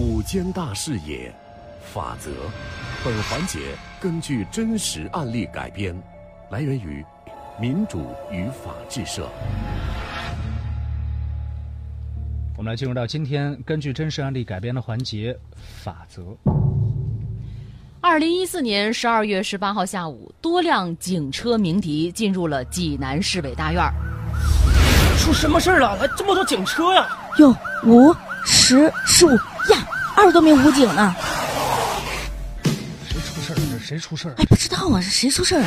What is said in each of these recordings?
五间大视野，法则。本环节根据真实案例改编，来源于民主与法治社。我们来进入到今天根据真实案例改编的环节法则。二零一四年十二月十八号下午，多辆警车鸣笛进入了济南市委大院。出什么事儿了？来这么多警车呀！哟，五、十、十五呀，二十多名武警呢。谁出事儿了？这谁出事儿？哎，不知道啊，是谁出事儿了？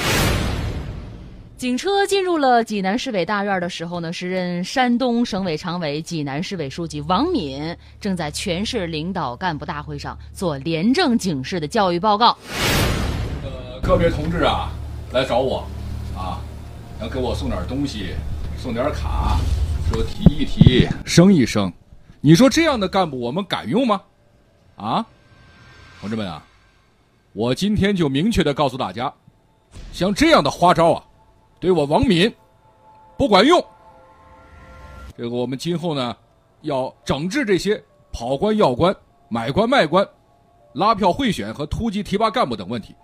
警车进入了济南市委大院的时候呢，时任山东省委常委、济南市委书记王敏正在全市领导干部大会上做廉政警示的教育报告。呃，个别同志啊，来找我，啊，想给我送点东西，送点卡，说提一提，升一升。你说这样的干部我们敢用吗？啊，同志们啊，我今天就明确的告诉大家，像这样的花招啊。对我王敏不管用，这个我们今后呢要整治这些跑官要官、买官卖官、拉票贿选和突击提拔干部等问题，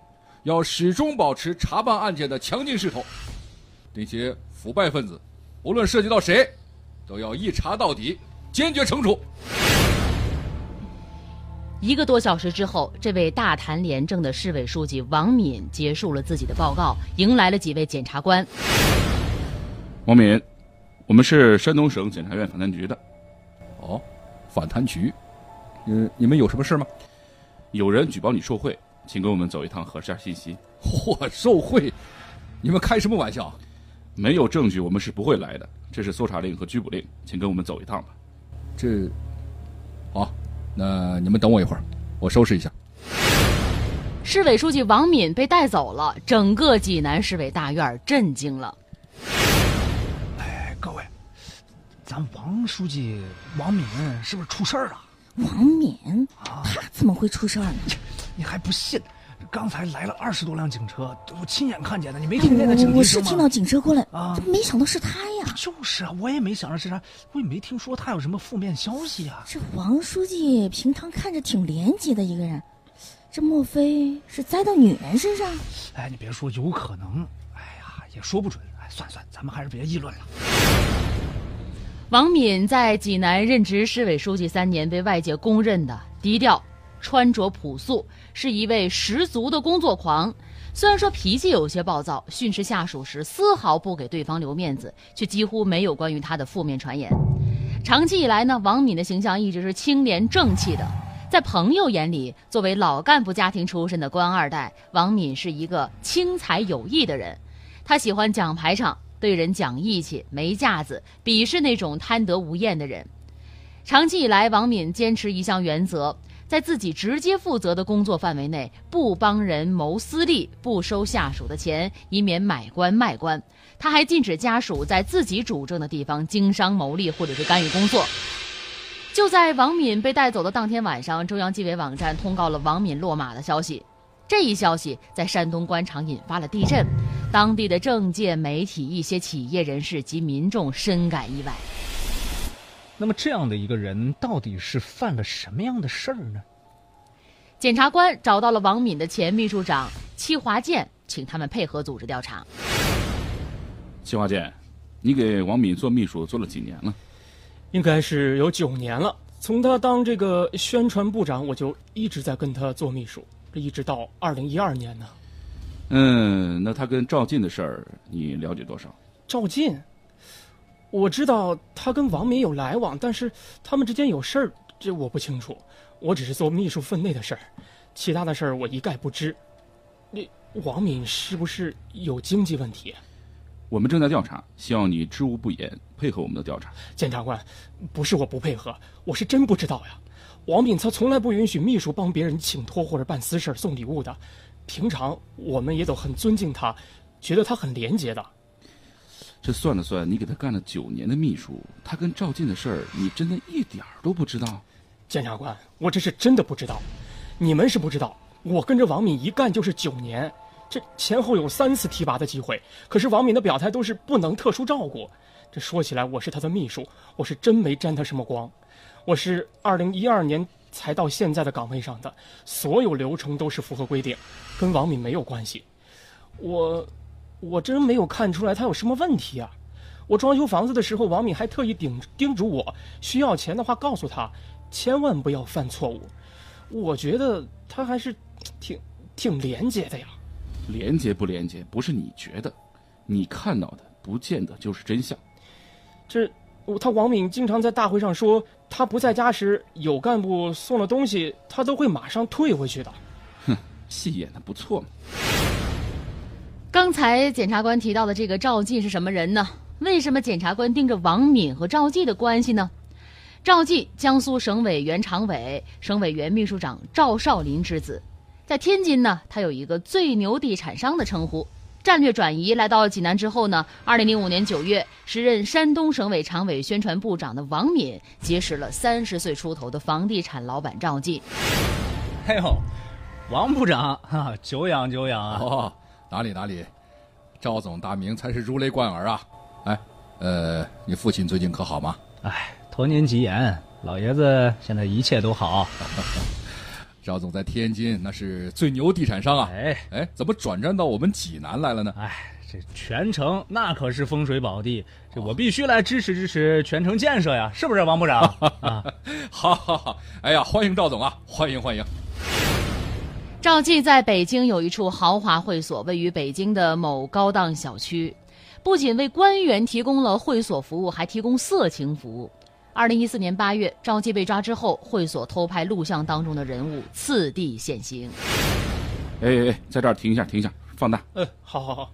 要始终保持查办案件的强劲势头。那些腐败分子，无论涉及到谁，都要一查到底，坚决惩处。一个多小时之后，这位大谈廉政的市委书记王敏结束了自己的报告，迎来了几位检察官。王敏，我们是山东省检察院反贪局的。哦，反贪局，嗯，你们有什么事吗？有人举报你受贿，请跟我们走一趟核实下信息。嚯，受贿？你们开什么玩笑？没有证据，我们是不会来的。这是搜查令和拘捕令，请跟我们走一趟吧。这，好。那你们等我一会儿，我收拾一下。市委书记王敏被带走了，整个济南市委大院震惊了。哎，各位，咱王书记王敏是不是出事儿了？王敏，他怎么会出事儿呢？你还不信？刚才来了二十多辆警车，我亲眼看见的。你没听见那警笛我是听到警车过来啊，没想到是他呀。就是啊，我也没想到是他，我也没听说他有什么负面消息啊。这王书记平常看着挺廉洁的一个人，这莫非是栽到女人身上？哎，你别说，有可能。哎呀，也说不准。哎，算算，咱们还是别议论了。王敏在济南任职市委书记三年，被外界公认的低调。穿着朴素，是一位十足的工作狂。虽然说脾气有些暴躁，训斥下属时丝毫不给对方留面子，却几乎没有关于他的负面传言。长期以来呢，王敏的形象一直是清廉正气的。在朋友眼里，作为老干部家庭出身的官二代，王敏是一个轻财有义的人。他喜欢讲排场，对人讲义气，没架子，鄙视那种贪得无厌的人。长期以来，王敏坚持一项原则。在自己直接负责的工作范围内，不帮人谋私利，不收下属的钱，以免买官卖官。他还禁止家属在自己主政的地方经商牟利，或者是干预工作。就在王敏被带走的当天晚上，中央纪委网站通告了王敏落马的消息。这一消息在山东官场引发了地震，当地的政界、媒体、一些企业人士及民众深感意外。那么这样的一个人到底是犯了什么样的事儿呢？检察官找到了王敏的前秘书长戚华健，请他们配合组织调查。戚华健，你给王敏做秘书做了几年了？应该是有九年了。从他当这个宣传部长，我就一直在跟他做秘书，这一直到二零一二年呢。嗯，那他跟赵进的事儿你了解多少？赵进。我知道他跟王敏有来往，但是他们之间有事儿，这我不清楚。我只是做秘书分内的事儿，其他的事儿我一概不知。你王敏是不是有经济问题？我们正在调查，希望你知无不言，配合我们的调查。检察官，不是我不配合，我是真不知道呀。王敏他从来不允许秘书帮别人请托或者办私事送礼物的，平常我们也都很尊敬他，觉得他很廉洁的。这算了算，你给他干了九年的秘书，他跟赵进的事儿，你真的一点儿都不知道？检察官，我这是真的不知道。你们是不知道，我跟着王敏一干就是九年，这前后有三次提拔的机会，可是王敏的表态都是不能特殊照顾。这说起来，我是他的秘书，我是真没沾他什么光。我是二零一二年才到现在的岗位上的，所有流程都是符合规定，跟王敏没有关系。我，我真没有看出来他有什么问题啊！我装修房子的时候，王敏还特意叮叮嘱我，需要钱的话告诉他，千万不要犯错误。我觉得他还是挺挺廉洁的呀。廉洁不廉洁，不是你觉得，你看到的不见得就是真相。这，他王敏经常在大会上说，他不在家时有干部送了东西，他都会马上退回去的。哼，戏演的不错嘛。刚才检察官提到的这个赵继是什么人呢？为什么检察官盯着王敏和赵继的关系呢？赵继，江苏省委原常委、省委原秘书长赵少林之子，在天津呢，他有一个“最牛地产商”的称呼。战略转移来到济南之后呢，二零零五年九月，时任山东省委常委、宣传部长的王敏结识了三十岁出头的房地产老板赵继。哎呦，王部长，哈，久仰久仰啊！哦，哪里哪里，赵总大名才是如雷贯耳啊！哎，呃，你父亲最近可好吗？哎，托您吉言，老爷子现在一切都好。赵总在天津那是最牛地产商啊！哎哎，怎么转战到我们济南来了呢？哎，这全城那可是风水宝地，这我必须来支持支持全城建设呀，是不是王部长？啊，好好好，哎呀，欢迎赵总啊，欢迎欢迎。赵记在北京有一处豪华会所，位于北京的某高档小区，不仅为官员提供了会所服务，还提供色情服务。二零一四年八月，赵记被抓之后，会所偷拍录像当中的人物次第现形。哎哎哎，在这儿停一下，停一下，放大。嗯，好好好。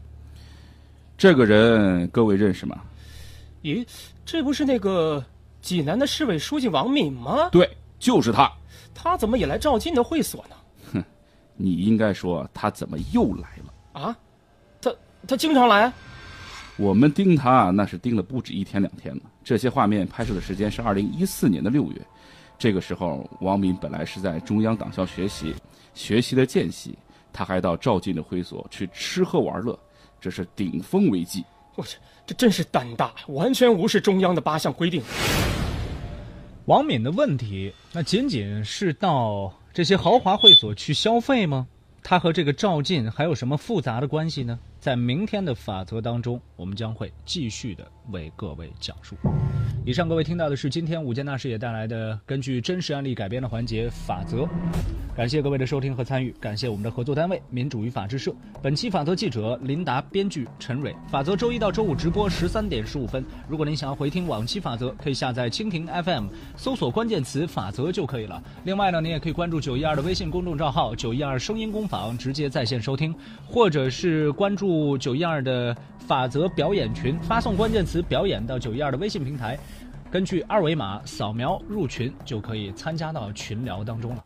这个人各位认识吗？咦，这不是那个济南的市委书记王敏吗？对，就是他。他怎么也来赵进的会所呢？哼，你应该说他怎么又来了？啊？他他经常来？我们盯他那是盯了不止一天两天了。这些画面拍摄的时间是二零一四年的六月，这个时候王敏本来是在中央党校学习，学习的间隙，他还到赵进的会所去吃喝玩乐，这是顶风违纪。我去，这真是胆大，完全无视中央的八项规定。王敏的问题，那仅仅是到这些豪华会所去消费吗？他和这个赵进还有什么复杂的关系呢？在明天的法则当中，我们将会继续的为各位讲述。以上各位听到的是今天午间大师也带来的根据真实案例改编的环节法则。感谢各位的收听和参与，感谢我们的合作单位民主与法制社。本期法则记者林达，编剧陈蕊。法则周一到周五直播十三点十五分。如果您想要回听往期法则，可以下载蜻蜓 FM，搜索关键词“法则”就可以了。另外呢，您也可以关注九一二的微信公众账号“九一二声音工坊”，直接在线收听，或者是关注九一二的法则表演群，发送关键词“表演”到九一二的微信平台。根据二维码扫描入群，就可以参加到群聊当中了。